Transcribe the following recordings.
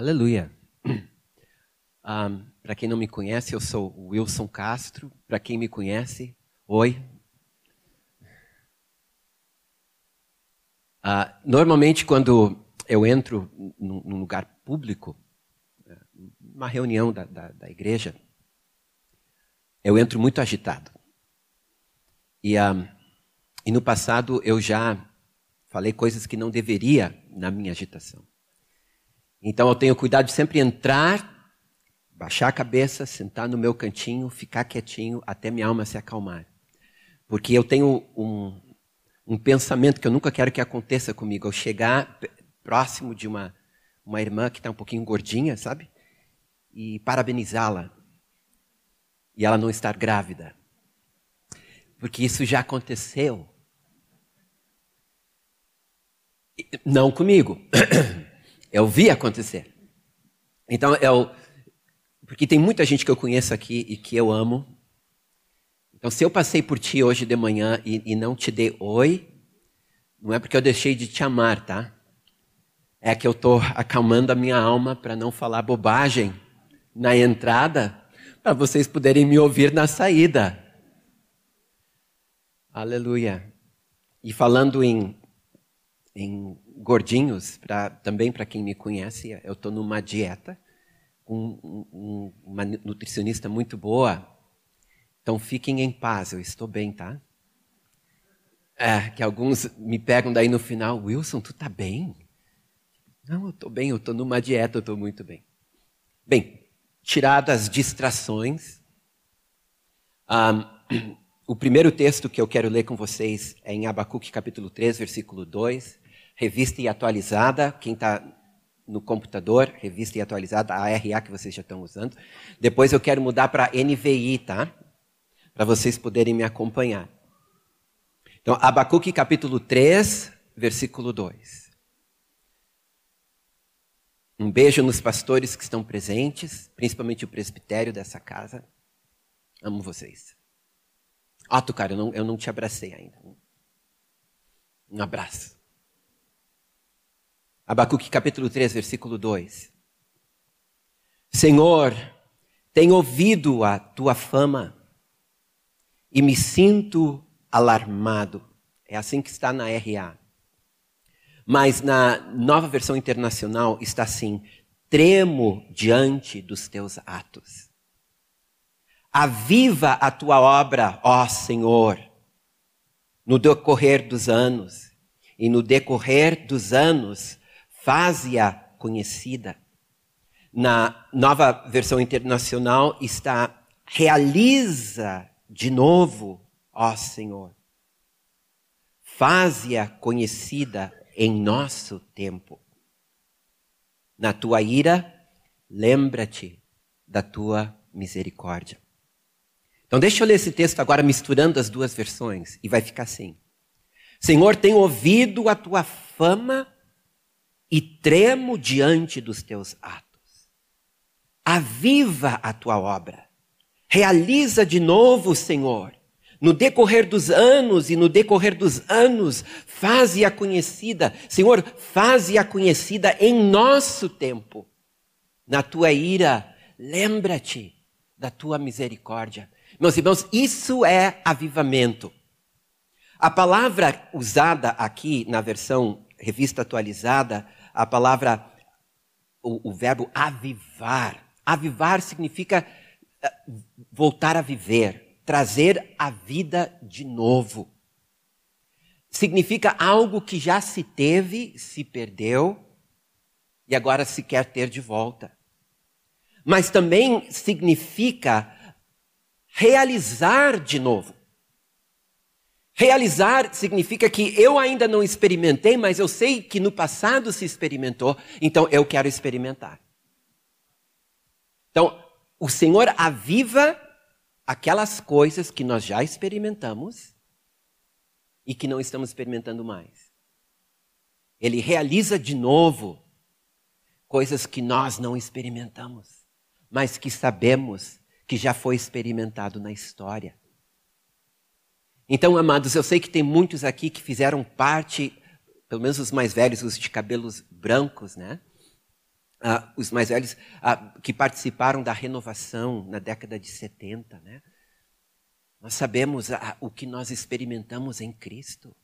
Aleluia. Um, Para quem não me conhece, eu sou Wilson Castro. Para quem me conhece, oi. Uh, normalmente, quando eu entro num, num lugar público, uma reunião da, da, da, igreja, eu entro muito agitado. E, um, e no passado eu já falei coisas que não deveria na minha agitação. Então eu tenho cuidado de sempre entrar, baixar a cabeça, sentar no meu cantinho, ficar quietinho até minha alma se acalmar. Porque eu tenho um, um pensamento que eu nunca quero que aconteça comigo. Eu chegar próximo de uma, uma irmã que está um pouquinho gordinha, sabe? E parabenizá-la. E ela não estar grávida. Porque isso já aconteceu. Não comigo. Eu vi acontecer. Então, eu. Porque tem muita gente que eu conheço aqui e que eu amo. Então, se eu passei por ti hoje de manhã e, e não te dei oi, não é porque eu deixei de te amar, tá? É que eu estou acalmando a minha alma para não falar bobagem na entrada, para vocês poderem me ouvir na saída. Aleluia. E falando em, em gordinhos, pra, também para quem me conhece, eu estou numa dieta com um, uma nutricionista muito boa. Então fiquem em paz, eu estou bem, tá? É, que alguns me pegam daí no final, Wilson, tu tá bem? Não, eu estou bem, eu estou numa dieta, eu estou muito bem. Bem, tiradas as distrações, um, o primeiro texto que eu quero ler com vocês é em Abacuque capítulo 3, versículo 2 revista e atualizada. Quem está no computador, revista e atualizada, a RA que vocês já estão usando. Depois eu quero mudar para NVI, tá? Para vocês poderem me acompanhar. Então, Abacuque capítulo 3, versículo 2. Um beijo nos pastores que estão presentes, principalmente o presbitério dessa casa. Amo vocês. Otto, cara, eu não, eu não te abracei ainda. Um abraço. Abacuque capítulo 3, versículo 2. Senhor, tenho ouvido a tua fama e me sinto alarmado. É assim que está na RA. Mas na nova versão internacional está assim: tremo diante dos teus atos. Aviva a tua obra, ó Senhor, no decorrer dos anos. E no decorrer dos anos, faze-a conhecida. Na nova versão internacional está realiza de novo, ó Senhor. Faze-a conhecida em nosso tempo. Na tua ira, lembra-te da tua misericórdia. Então, deixa eu ler esse texto agora misturando as duas versões e vai ficar assim: Senhor, tenho ouvido a tua fama e tremo diante dos teus atos. Aviva a tua obra. Realiza de novo, Senhor. No decorrer dos anos e no decorrer dos anos, faze-a conhecida. Senhor, faze-a conhecida em nosso tempo. Na tua ira, lembra-te da tua misericórdia. Meus irmãos, isso é avivamento. A palavra usada aqui na versão revista atualizada a palavra, o, o verbo avivar. Avivar significa eh, voltar a viver, trazer a vida de novo. Significa algo que já se teve, se perdeu e agora se quer ter de volta. Mas também significa realizar de novo. Realizar significa que eu ainda não experimentei, mas eu sei que no passado se experimentou, então eu quero experimentar. Então, o Senhor aviva aquelas coisas que nós já experimentamos e que não estamos experimentando mais. Ele realiza de novo coisas que nós não experimentamos, mas que sabemos que já foi experimentado na história. Então, amados, eu sei que tem muitos aqui que fizeram parte, pelo menos os mais velhos, os de cabelos brancos, né? ah, os mais velhos ah, que participaram da renovação na década de 70, né? Nós sabemos ah, o que nós experimentamos em Cristo.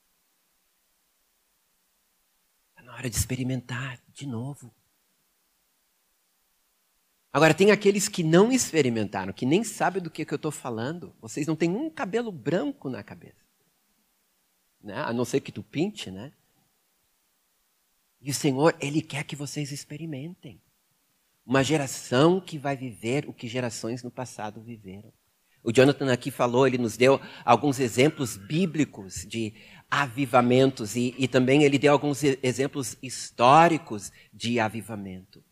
Está na hora de experimentar de novo. Agora, tem aqueles que não experimentaram, que nem sabem do que, que eu estou falando. Vocês não têm um cabelo branco na cabeça. Né? A não ser que tu pinte, né? E o Senhor, Ele quer que vocês experimentem. Uma geração que vai viver o que gerações no passado viveram. O Jonathan aqui falou, ele nos deu alguns exemplos bíblicos de avivamentos e, e também ele deu alguns exemplos históricos de avivamento.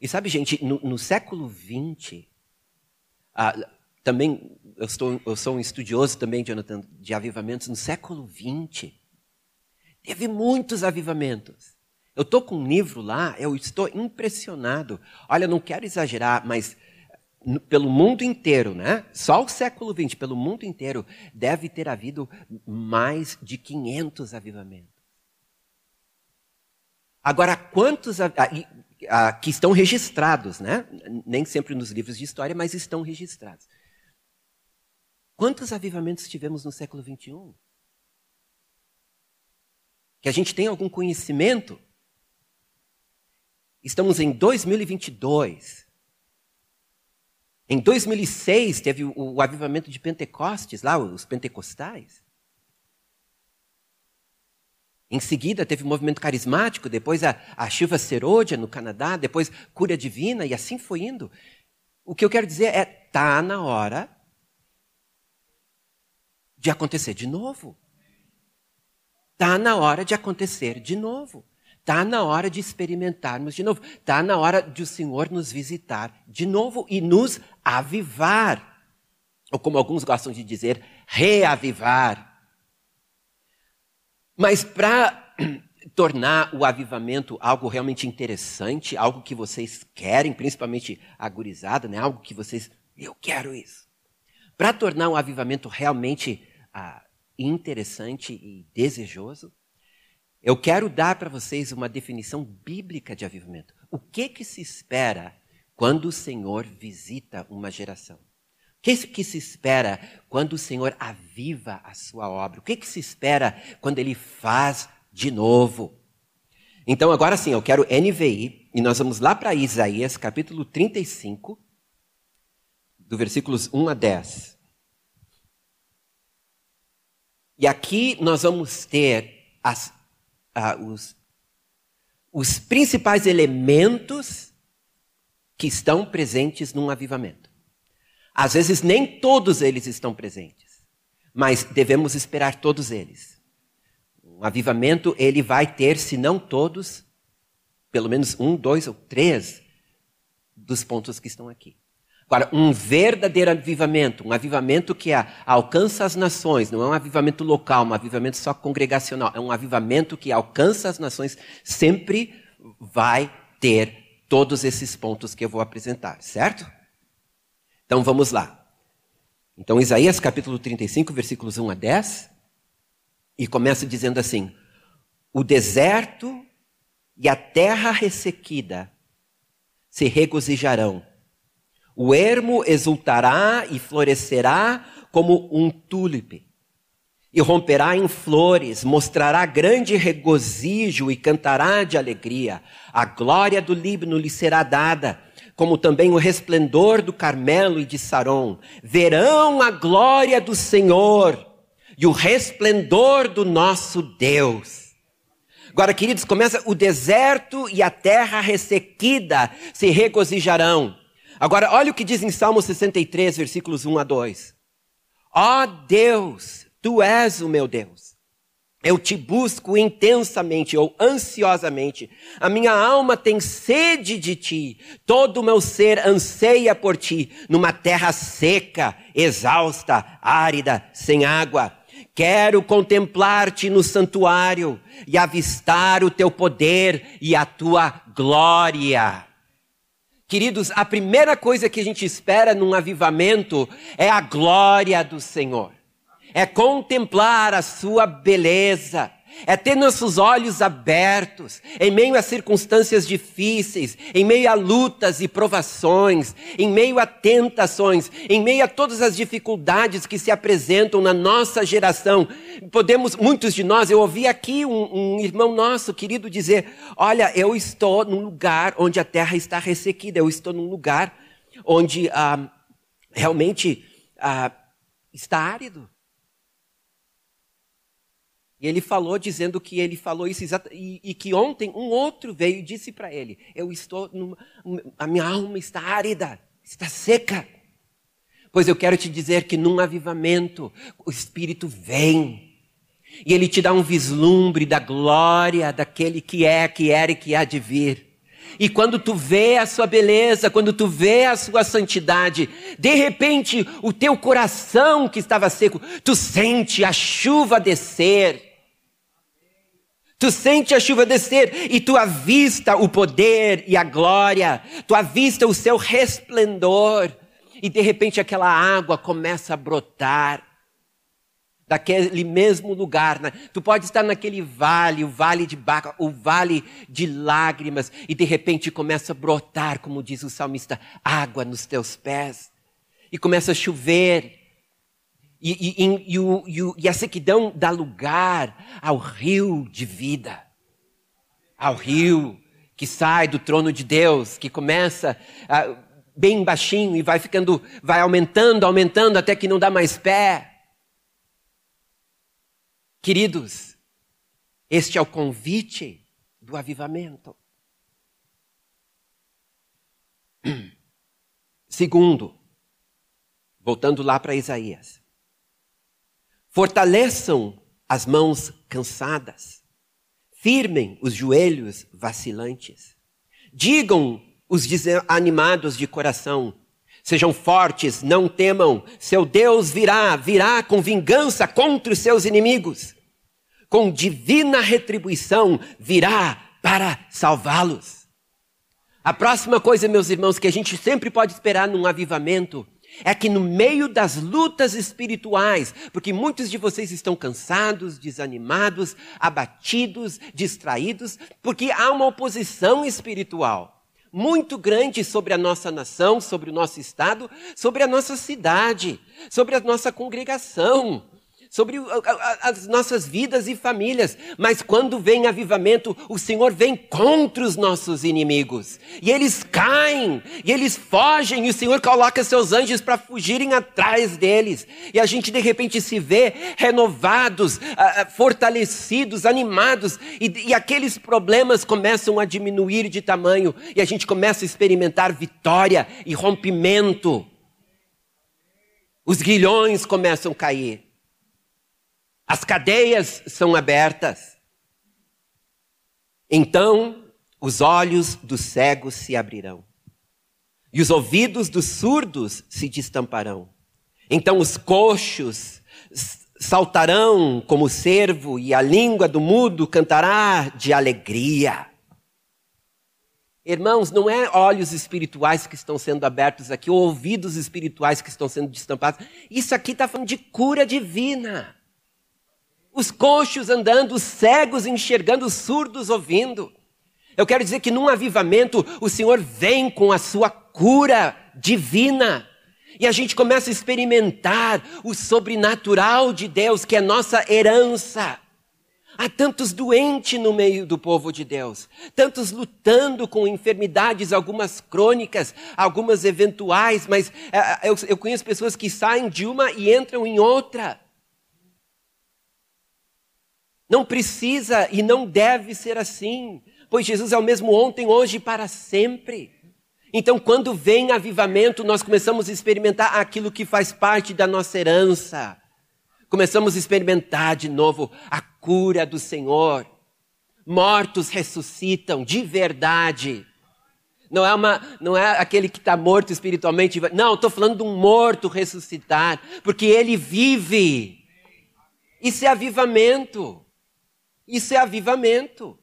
E sabe, gente, no, no século XX, ah, também eu, estou, eu sou um estudioso também, Jonathan, de avivamentos. No século XX, Teve muitos avivamentos. Eu estou com um livro lá, eu estou impressionado. Olha, não quero exagerar, mas pelo mundo inteiro, né? Só o século XX, pelo mundo inteiro, deve ter havido mais de 500 avivamentos. Agora, quantos que estão registrados, né? Nem sempre nos livros de história, mas estão registrados. Quantos avivamentos tivemos no século XXI? que a gente tem algum conhecimento. Estamos em 2022. Em 2006 teve o, o avivamento de Pentecostes, lá, os pentecostais. Em seguida teve o movimento carismático, depois a, a Shiva Serodia no Canadá, depois Cura Divina, e assim foi indo. O que eu quero dizer é, tá na hora de acontecer de novo. Está na hora de acontecer de novo. Está na hora de experimentarmos de novo. Está na hora de o Senhor nos visitar de novo e nos avivar. Ou como alguns gostam de dizer, reavivar. Mas para tornar o avivamento algo realmente interessante, algo que vocês querem, principalmente a gurizada, né? algo que vocês, eu quero isso. Para tornar o avivamento realmente ah, interessante e desejoso, eu quero dar para vocês uma definição bíblica de avivamento. O que que se espera quando o Senhor visita uma geração? O que, se espera quando o Senhor aviva a sua obra? O que, que se espera quando ele faz de novo? Então, agora sim, eu quero NVI, e nós vamos lá para Isaías, capítulo 35, do versículos 1 a 10. E aqui nós vamos ter as, os, os principais elementos que estão presentes num avivamento. Às vezes nem todos eles estão presentes, mas devemos esperar todos eles. Um avivamento ele vai ter, se não todos, pelo menos um, dois ou três dos pontos que estão aqui. Agora, um verdadeiro avivamento, um avivamento que alcança as nações, não é um avivamento local, um avivamento só congregacional, é um avivamento que alcança as nações, sempre vai ter todos esses pontos que eu vou apresentar, certo? Então vamos lá. Então, Isaías capítulo 35, versículos 1 a 10, e começa dizendo assim: O deserto e a terra ressequida se regozijarão o ermo exultará e florescerá como um túlipe. E romperá em flores, mostrará grande regozijo e cantará de alegria. A glória do Líbano lhe será dada, como também o resplendor do Carmelo e de Saron. Verão a glória do Senhor e o resplendor do nosso Deus. Agora, queridos, começa o deserto e a terra ressequida se regozijarão. Agora, olha o que diz em Salmo 63, versículos 1 a 2. Ó oh Deus, tu és o meu Deus. Eu te busco intensamente ou ansiosamente. A minha alma tem sede de ti. Todo o meu ser anseia por ti, numa terra seca, exausta, árida, sem água. Quero contemplar-te no santuário e avistar o teu poder e a tua glória. Queridos, a primeira coisa que a gente espera num avivamento é a glória do Senhor. É contemplar a sua beleza, é ter nossos olhos abertos em meio a circunstâncias difíceis, em meio a lutas e provações, em meio a tentações, em meio a todas as dificuldades que se apresentam na nossa geração. Podemos, muitos de nós, eu ouvi aqui um, um irmão nosso querido dizer: Olha, eu estou num lugar onde a terra está ressequida, eu estou num lugar onde ah, realmente ah, está árido. E ele falou dizendo que ele falou isso e, e que ontem um outro veio e disse para ele: Eu estou, numa, a minha alma está árida, está seca. Pois eu quero te dizer que num avivamento o Espírito vem e ele te dá um vislumbre da glória daquele que é, que era e que há de vir. E quando tu vê a sua beleza, quando tu vê a sua santidade, de repente o teu coração que estava seco, tu sente a chuva descer Tu sente a chuva descer e tu avista o poder e a glória, tu avista o seu resplendor, e de repente aquela água começa a brotar daquele mesmo lugar. Né? Tu pode estar naquele vale, o vale de Baca, o vale de lágrimas, e de repente começa a brotar, como diz o salmista, água nos teus pés, e começa a chover, e, e, e, e, a sequidão dá lugar ao rio de vida, ao rio que sai do trono de Deus, que começa ah, bem baixinho e vai ficando, vai aumentando, aumentando até que não dá mais pé. Queridos, este é o convite do avivamento. Segundo, voltando lá para Isaías. Fortaleçam as mãos cansadas. Firmem os joelhos vacilantes. Digam os desanimados de coração: Sejam fortes, não temam. Seu Deus virá, virá com vingança contra os seus inimigos. Com divina retribuição virá para salvá-los. A próxima coisa, meus irmãos, que a gente sempre pode esperar num avivamento é que no meio das lutas espirituais, porque muitos de vocês estão cansados, desanimados, abatidos, distraídos, porque há uma oposição espiritual muito grande sobre a nossa nação, sobre o nosso estado, sobre a nossa cidade, sobre a nossa congregação sobre as nossas vidas e famílias. Mas quando vem avivamento, o Senhor vem contra os nossos inimigos. E eles caem, e eles fogem, e o Senhor coloca seus anjos para fugirem atrás deles. E a gente de repente se vê renovados, fortalecidos, animados, e, e aqueles problemas começam a diminuir de tamanho, e a gente começa a experimentar vitória e rompimento. Os grilhões começam a cair. As cadeias são abertas. Então os olhos dos cegos se abrirão, e os ouvidos dos surdos se destamparão. Então os coxos saltarão como cervo, e a língua do mudo cantará de alegria. Irmãos, não é olhos espirituais que estão sendo abertos aqui, ou ouvidos espirituais que estão sendo destampados. Isso aqui está falando de cura divina os coxos andando, os cegos enxergando, os surdos ouvindo. Eu quero dizer que num avivamento o Senhor vem com a sua cura divina. E a gente começa a experimentar o sobrenatural de Deus, que é nossa herança. Há tantos doentes no meio do povo de Deus, tantos lutando com enfermidades, algumas crônicas, algumas eventuais, mas eh, eu, eu conheço pessoas que saem de uma e entram em outra. Não precisa e não deve ser assim, pois Jesus é o mesmo ontem, hoje e para sempre. Então, quando vem avivamento, nós começamos a experimentar aquilo que faz parte da nossa herança. Começamos a experimentar de novo a cura do Senhor. Mortos ressuscitam de verdade. Não é, uma, não é aquele que está morto espiritualmente. Não, estou falando de um morto ressuscitar, porque ele vive. Isso é avivamento. Isso é avivamento.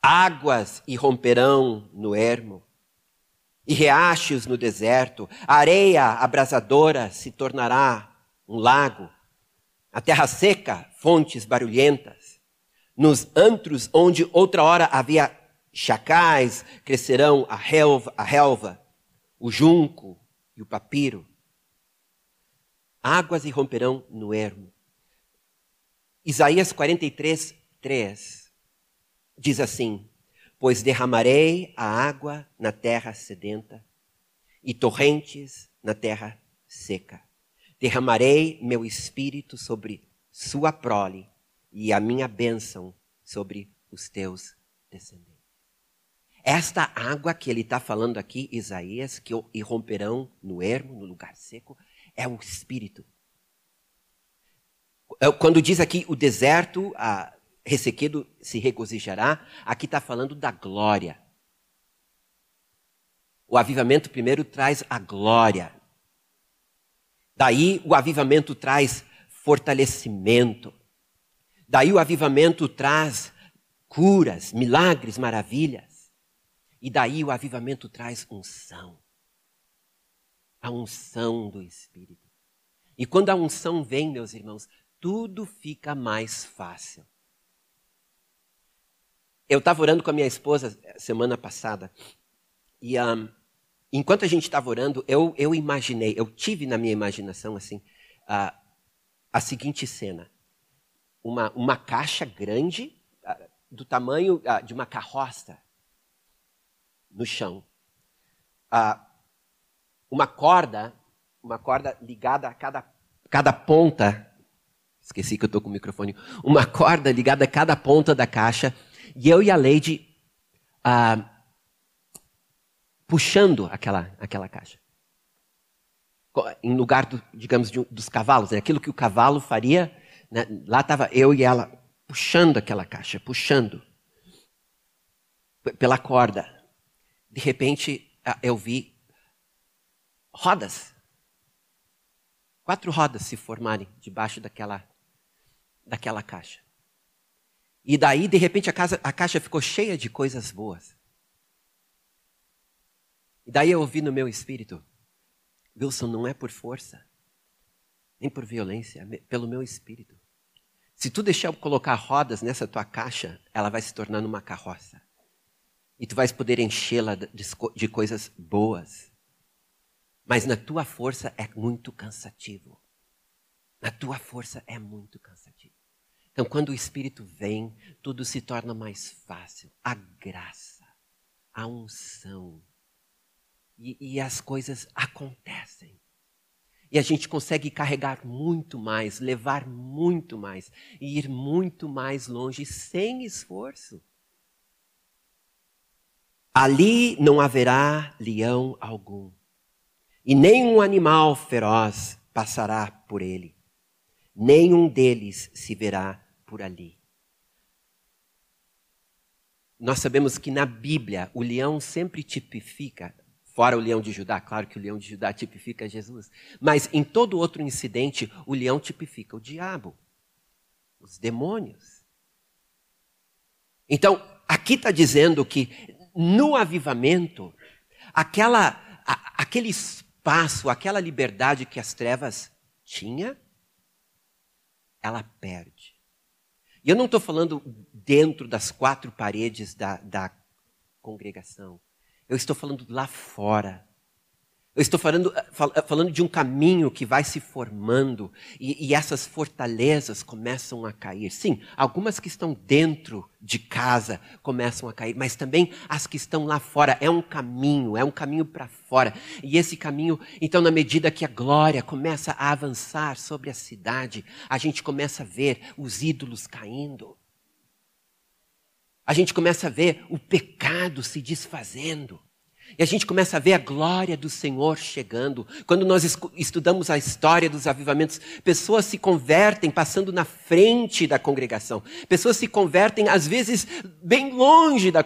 Águas irromperão no ermo, e riachos no deserto, a areia abrasadora se tornará um lago, A terra seca, fontes barulhentas. Nos antros onde outra hora havia chacais, crescerão a relva, a relva, o junco e o papiro. Águas irromperão no ermo. Isaías 43, 3 diz assim: Pois derramarei a água na terra sedenta e torrentes na terra seca. Derramarei meu espírito sobre sua prole e a minha bênção sobre os teus descendentes. Esta água que ele está falando aqui, Isaías, que irromperão no ermo, no lugar seco, é o espírito. É, quando diz aqui o deserto, a ressequedo se regozijará, aqui está falando da glória. O avivamento primeiro traz a glória. Daí o avivamento traz fortalecimento. Daí o avivamento traz curas, milagres, maravilhas. E daí o avivamento traz unção. A unção do Espírito. E quando a unção vem, meus irmãos, tudo fica mais fácil. Eu estava orando com a minha esposa semana passada e um, enquanto a gente estava orando, eu, eu imaginei, eu tive na minha imaginação assim uh, a seguinte cena: uma, uma caixa grande uh, do tamanho uh, de uma carroça no chão, uma corda, uma corda ligada a cada, cada ponta. Esqueci que eu estou com o microfone. Uma corda ligada a cada ponta da caixa e eu e a Lady puxando aquela, aquela caixa. Em lugar, do, digamos, de, dos cavalos, né? aquilo que o cavalo faria, né? lá estava eu e ela puxando aquela caixa, puxando pela corda. De repente, eu vi rodas. Quatro rodas se formarem debaixo daquela, daquela caixa. E daí, de repente, a, casa, a caixa ficou cheia de coisas boas. E daí eu ouvi no meu espírito: Wilson, não é por força, nem por violência, é pelo meu espírito. Se tu deixar eu colocar rodas nessa tua caixa, ela vai se tornar uma carroça. E tu vais poder enchê-la de, de coisas boas. Mas na tua força é muito cansativo. Na tua força é muito cansativo. Então, quando o Espírito vem, tudo se torna mais fácil. A graça, a unção. E, e as coisas acontecem. E a gente consegue carregar muito mais, levar muito mais, e ir muito mais longe sem esforço. Ali não haverá leão algum, e nenhum animal feroz passará por ele nenhum deles se verá por ali. Nós sabemos que na Bíblia o leão sempre tipifica, fora o leão de Judá, claro que o leão de Judá tipifica Jesus, mas em todo outro incidente o leão tipifica o diabo, os demônios. Então, aqui está dizendo que no avivamento, aquela, a, aquele espaço, aquela liberdade que as trevas tinha, ela perde. E eu não estou falando dentro das quatro paredes da, da congregação. Eu estou falando lá fora. Eu estou falando, falando de um caminho que vai se formando e, e, essas fortalezas começam a cair. Sim, algumas que estão dentro de casa começam a cair, mas também as que estão lá fora. É um caminho, é um caminho para fora. E esse caminho, então, na medida que a glória começa a avançar sobre a cidade, a gente começa a ver os ídolos caindo. A gente começa a ver o pecado se desfazendo. E a gente começa a ver a glória do Senhor chegando. Quando nós estudamos a história dos avivamentos, pessoas se convertem passando na frente da congregação. Pessoas se convertem, às vezes, bem longe da,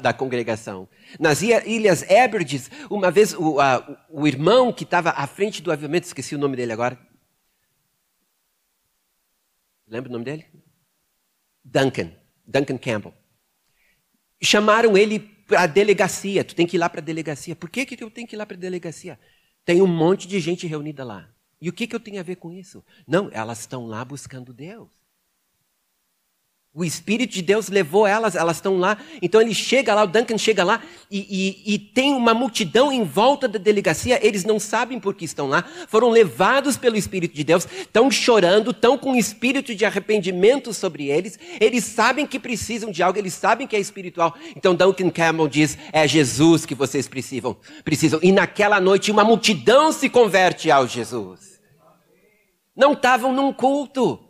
da congregação. Nas Ilhas Hébrides, uma vez o, a, o irmão que estava à frente do avivamento, esqueci o nome dele agora. Lembra o nome dele? Duncan. Duncan Campbell. Chamaram ele para a delegacia. Tu tem que ir lá para a delegacia. Por que, que eu tenho que ir lá para a delegacia? Tem um monte de gente reunida lá. E o que, que eu tenho a ver com isso? Não, elas estão lá buscando Deus. O Espírito de Deus levou elas, elas estão lá. Então ele chega lá, o Duncan chega lá e, e, e, tem uma multidão em volta da delegacia. Eles não sabem por que estão lá. Foram levados pelo Espírito de Deus, estão chorando, estão com um espírito de arrependimento sobre eles. Eles sabem que precisam de algo, eles sabem que é espiritual. Então Duncan Campbell diz: é Jesus que vocês precisam. precisam. E naquela noite uma multidão se converte ao Jesus. Não estavam num culto.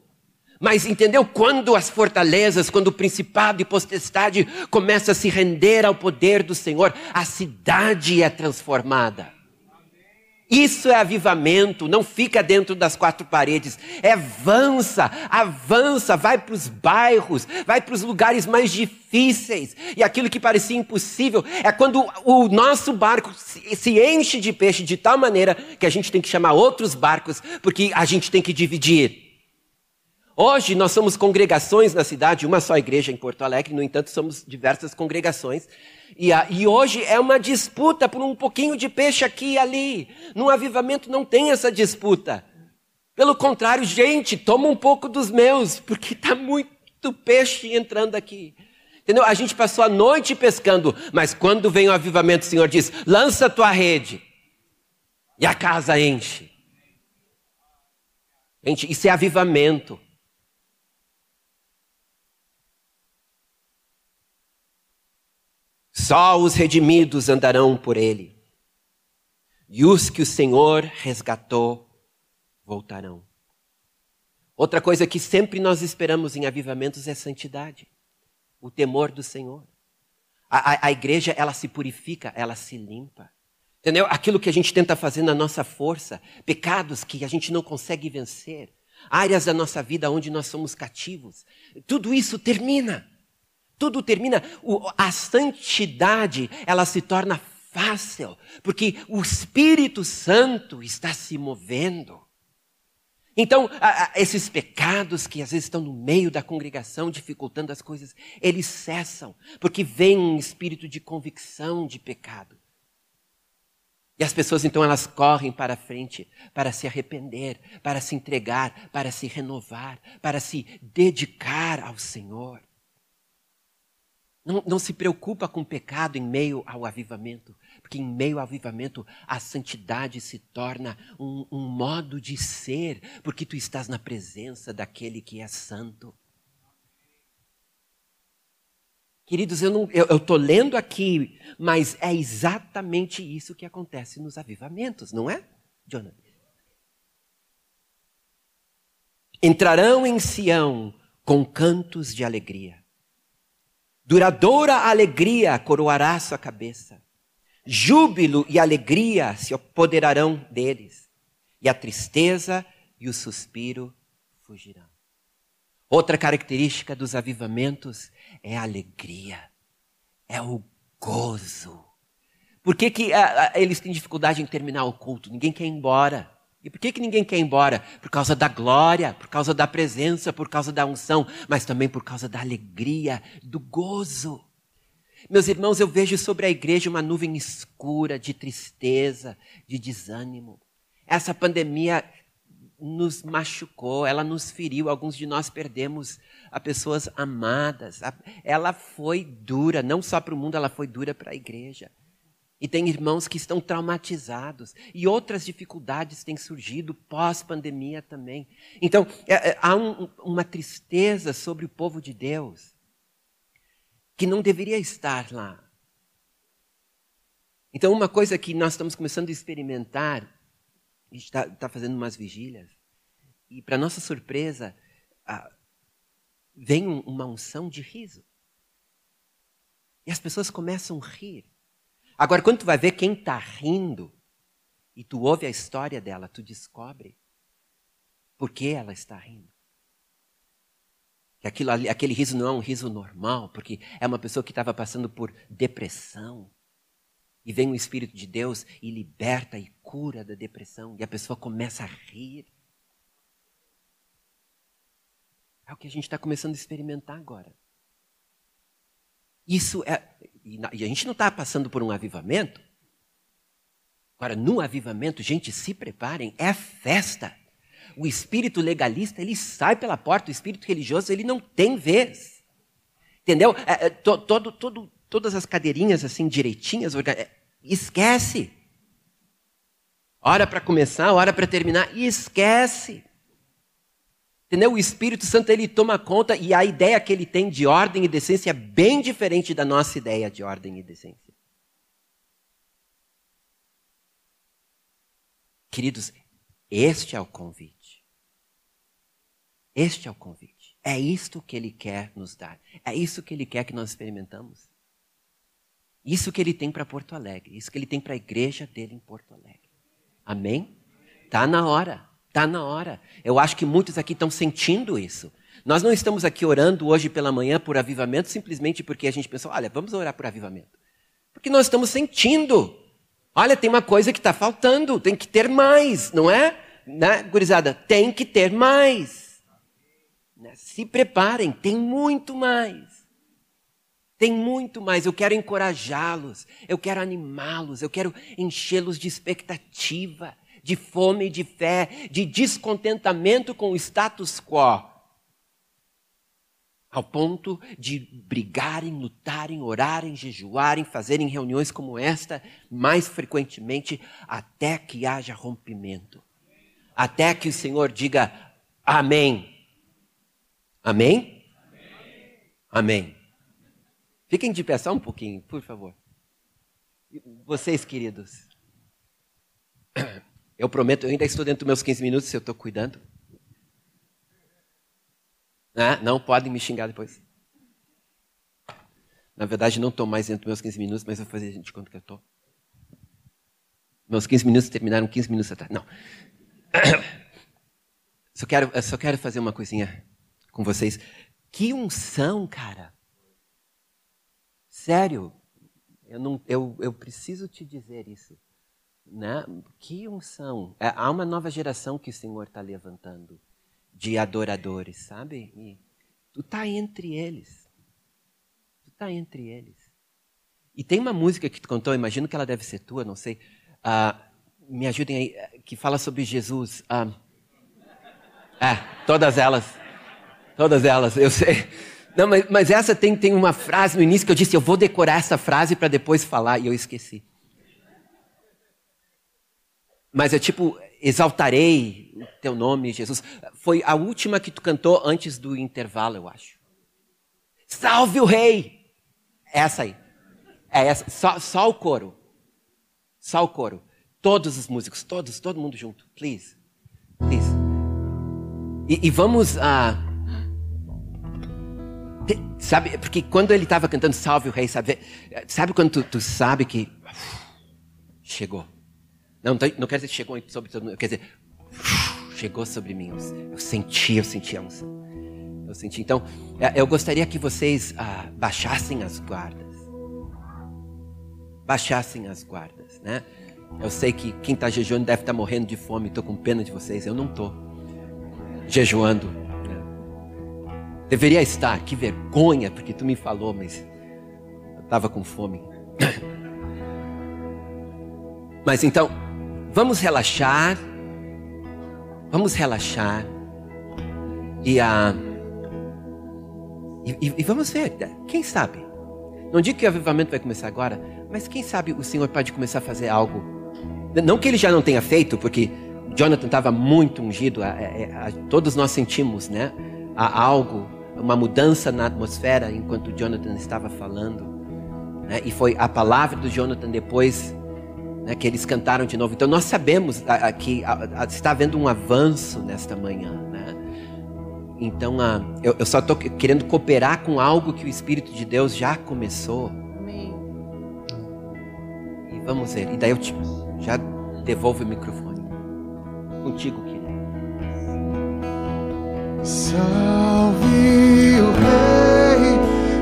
Mas entendeu? Quando as fortalezas, quando o principado e potestade começa a se render ao poder do Senhor, a cidade é transformada. Isso é avivamento, não fica dentro das quatro paredes. É avança, avança, vai para os bairros, vai para os lugares mais difíceis. E aquilo que parecia impossível é quando o nosso barco se enche de peixe de tal maneira que a gente tem que chamar outros barcos, porque a gente tem que dividir. Hoje nós somos congregações na cidade, uma só igreja em Porto Alegre, no entanto, somos diversas congregações. E, a, e hoje é uma disputa por um pouquinho de peixe aqui e ali. No avivamento não tem essa disputa. Pelo contrário, gente, toma um pouco dos meus, porque está muito peixe entrando aqui. Entendeu? A gente passou a noite pescando, mas quando vem o avivamento, o Senhor diz: lança a tua rede. E a casa enche. Gente, isso é avivamento. Só os redimidos andarão por ele. E os que o Senhor resgatou voltarão. Outra coisa que sempre nós esperamos em avivamentos é santidade, o temor do Senhor. A, a, a, igreja, ela se purifica, ela se limpa. Entendeu? Aquilo que a gente tenta fazer na nossa força, pecados que a gente não consegue vencer, áreas da nossa vida onde nós somos cativos, tudo isso termina. Tudo termina, a santidade, ela se torna fácil, porque o Espírito Santo está se movendo. Então, esses pecados que às vezes estão no meio da congregação, dificultando as coisas, eles cessam, porque vem um espírito de convicção de pecado. E as pessoas então elas correm para frente para se arrepender, para se entregar, para se renovar, para se dedicar ao Senhor. Não, não, se preocupa com o pecado em meio ao avivamento, porque em meio ao avivamento a santidade se torna um, um modo de ser, porque tu estás na presença daquele que é santo. Queridos, eu estou lendo aqui, mas é exatamente isso que acontece nos avivamentos, não é, Jonathan? Entrarão em Sião com cantos de alegria Duradoura alegria coroará sua cabeça. Júbilo e alegria se apoderarão deles. E a tristeza e o suspiro fugirão. Outra característica dos avivamentos é a alegria, é o gozo. Por que, que a, a, eles têm dificuldade em terminar o culto? Ninguém quer ir embora. E por que, que ninguém quer ir embora? Por causa da glória, por causa da presença, por causa da unção, mas também por causa da alegria, do gozo. Meus irmãos, eu vejo sobre a igreja uma nuvem escura de tristeza, de desânimo. Essa pandemia nos machucou, ela nos feriu, alguns de nós perdemos a pessoas amadas. Ela foi dura, não só para o mundo, ela foi dura para a igreja. E tem irmãos que estão traumatizados. E outras dificuldades têm surgido pós-pandemia também. Então, é, é, há um, uma tristeza sobre o povo de Deus que não deveria estar lá. Então, uma coisa que nós estamos começando a experimentar, a gente está tá fazendo umas vigílias, e para nossa surpresa, vem uma unção de riso. E as pessoas começam a rir. Agora, quando tu vai ver quem está rindo, e tu ouve a história dela, tu descobre por que ela está rindo. Que aquilo, aquele riso não é um riso normal, porque é uma pessoa que estava passando por depressão. E vem o Espírito de Deus e liberta e cura da depressão. E a pessoa começa a rir. É o que a gente está começando a experimentar agora. Isso é. E a gente não está passando por um avivamento. Agora, no avivamento, gente, se preparem, é festa. O espírito legalista, ele sai pela porta, o espírito religioso, ele não tem vez. Entendeu? É, é, to, todo, todo, todas as cadeirinhas assim direitinhas, é, esquece. Hora para começar, hora para terminar, e esquece. Entendeu? O Espírito Santo ele toma conta e a ideia que ele tem de ordem e decência é bem diferente da nossa ideia de ordem e decência. Queridos, este é o convite. Este é o convite. É isto que ele quer nos dar. É isso que ele quer que nós experimentamos. Isso que ele tem para Porto Alegre. Isso que ele tem para a igreja dele em Porto Alegre. Amém? Tá na hora. Tá na hora. Eu acho que muitos aqui estão sentindo isso. Nós não estamos aqui orando hoje pela manhã por avivamento simplesmente porque a gente pensou, olha, vamos orar por avivamento. Porque nós estamos sentindo. Olha, tem uma coisa que está faltando, tem que ter mais, não é? Né, gurizada? Tem que ter mais. Né, se preparem, tem muito mais. Tem muito mais. Eu quero encorajá-los, eu quero animá-los, eu quero enchê-los de expectativa, de fome, de fé, de descontentamento com o status quo ao ponto de brigarem, lutarem, orarem, jejuarem, fazerem reuniões como esta mais frequentemente, até que haja rompimento. Até que o Senhor diga amém. Amém? Amém. Fiquem de pé só um pouquinho, por favor. Vocês, queridos. Eu prometo, eu ainda estou dentro dos meus 15 minutos, eu estou cuidando. Ah, não podem me xingar depois. Na verdade, não estou mais dentro dos meus 15 minutos, mas vou fazer de conta que eu estou. Meus 15 minutos terminaram 15 minutos atrás. Não. Só quero, só quero fazer uma coisinha com vocês. Que unção, cara. Sério. Eu, não, eu, eu preciso te dizer isso. Né? Que unção. É, há uma nova geração que o Senhor está levantando de adoradores, sabe? E tu tá entre eles. Tu tá entre eles. E tem uma música que tu cantou, imagino que ela deve ser tua, não sei. Uh, me ajudem aí, eh, que fala sobre Jesus. Uh, é, todas elas. Todas elas, eu sei. Não, mas, mas essa tem, tem uma frase no início que eu disse, eu vou decorar essa frase para depois falar, e eu esqueci. Mas é tipo, exaltarei o teu nome, Jesus. Foi a última que tu cantou antes do intervalo, eu acho. Salve o rei! Essa aí. É essa. Só, só o coro. Só o coro. Todos os músicos, todos, todo mundo junto. Please. Please. E, e vamos a. Uh, sabe, porque quando ele estava cantando Salve o Rei, sabe, sabe quando tu, tu sabe que chegou? Não, não quer dizer que chegou sobre todo mundo, quer dizer, chegou sobre mim. Eu senti, eu senti a unção. Eu senti. Então, é, eu gostaria que vocês ah, baixassem as guardas. Baixassem as guardas, né? Eu sei que quem está jejuando deve estar tá morrendo de fome. Estou com pena de vocês. Eu não estou jejuando. Né? Deveria estar. Que vergonha, porque tu me falou, mas eu estava com fome. Mas então, Vamos relaxar. Vamos relaxar. E, uh, e, e, vamos ver. Quem sabe? Não digo que o avivamento vai começar agora, mas quem sabe o Senhor pode começar a fazer algo. Não que ele já não tenha feito, porque Jonathan estava muito ungido, a, a, a, todos nós sentimos, né? Algo, uma mudança na atmosfera enquanto Jonathan estava falando. Né? E foi a palavra do Jonathan depois né, que eles cantaram de novo. Então nós sabemos que está havendo um avanço nesta manhã. Né? Então eu, eu, só estou querendo cooperar com algo que o Espírito de Deus já começou. Amém. E vamos ver. E daí eu te, já devolvo o microfone. Contigo, querido. Salve o Rei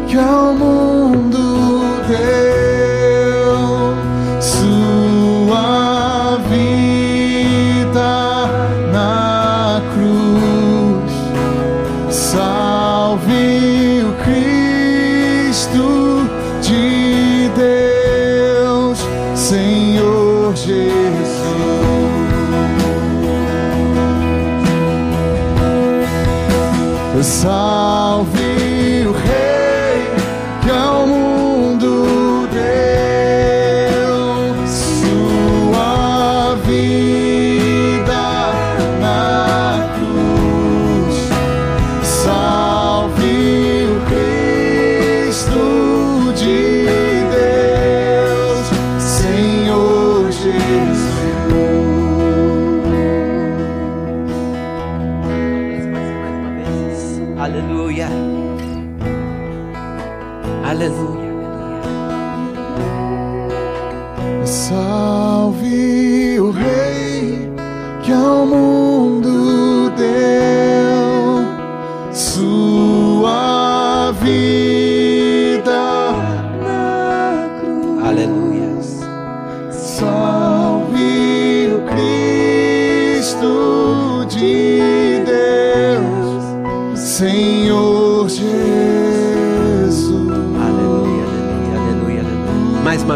que ao mundo deu. Salve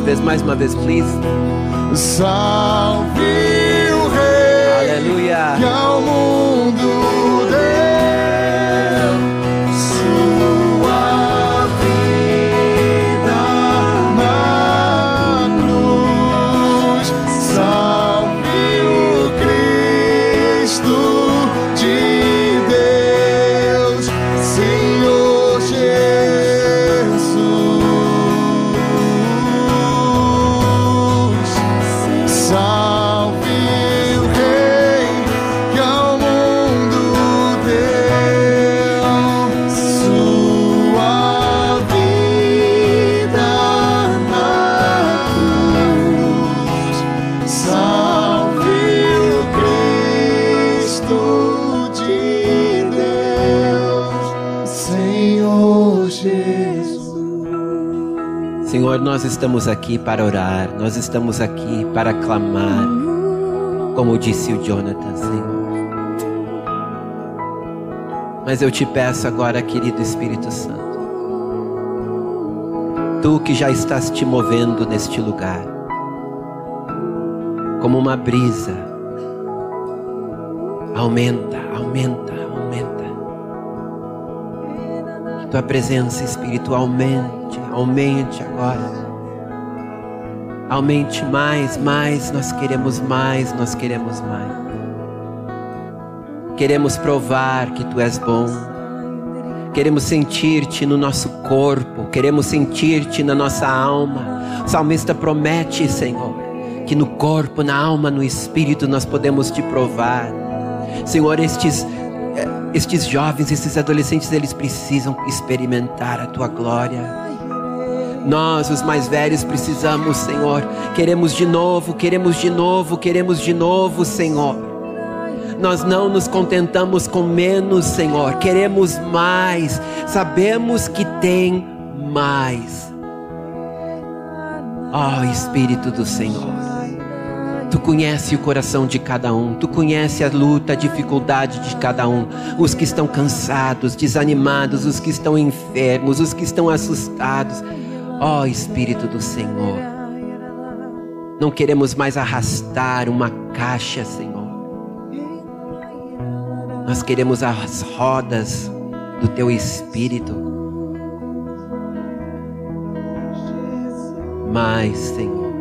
vez, mais uma vez, please. Salve o Rei Aleluia. Senhor, nós estamos aqui para orar, nós estamos aqui para clamar, como disse o Jonathan, Senhor. Mas eu te peço agora, querido Espírito Santo, tu que já estás te movendo neste lugar, como uma brisa, aumenta, aumenta, aumenta. Que tua presença espiritualmente aumente agora. Aumente mais, mais, nós queremos mais, nós queremos mais. Queremos provar que tu és bom. Queremos sentir-te no nosso corpo, queremos sentir-te na nossa alma. O salmista promete, Senhor, que no corpo, na alma, no espírito nós podemos te provar. Senhor, estes eh, estes jovens, esses adolescentes, eles precisam experimentar a tua glória. Nós, os mais velhos, precisamos, Senhor. Queremos de novo, queremos de novo, queremos de novo, Senhor. Nós não nos contentamos com menos, Senhor. Queremos mais. Sabemos que tem mais. Ó Espírito do Senhor. Tu conhece o coração de cada um, tu conhece a luta, a dificuldade de cada um, os que estão cansados, desanimados, os que estão enfermos, os que estão assustados. Ó Espírito do Senhor, não queremos mais arrastar uma caixa, Senhor. Nós queremos as rodas do teu Espírito. Mais, Senhor.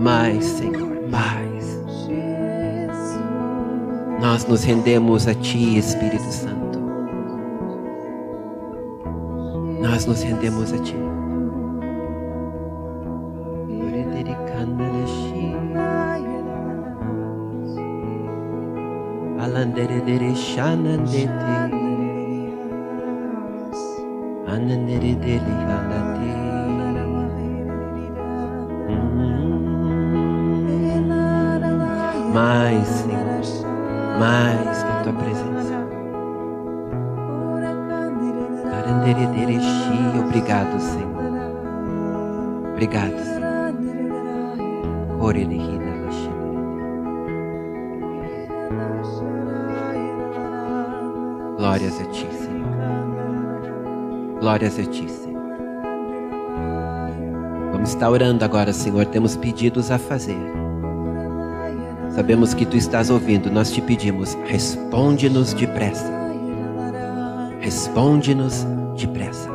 Mais, Senhor, mais. Nós nos rendemos a Ti, Espírito Santo. Nós nos rendemos a Ti. Mais, mais da tua presença. Obrigado, Senhor. Obrigado, Senhor. Glórias a ti, Senhor. Glórias a ti, Senhor. Vamos estar orando agora, Senhor. Temos pedidos a fazer. Sabemos que tu estás ouvindo. Nós te pedimos, responde-nos depressa. Responde-nos depressa. Sim,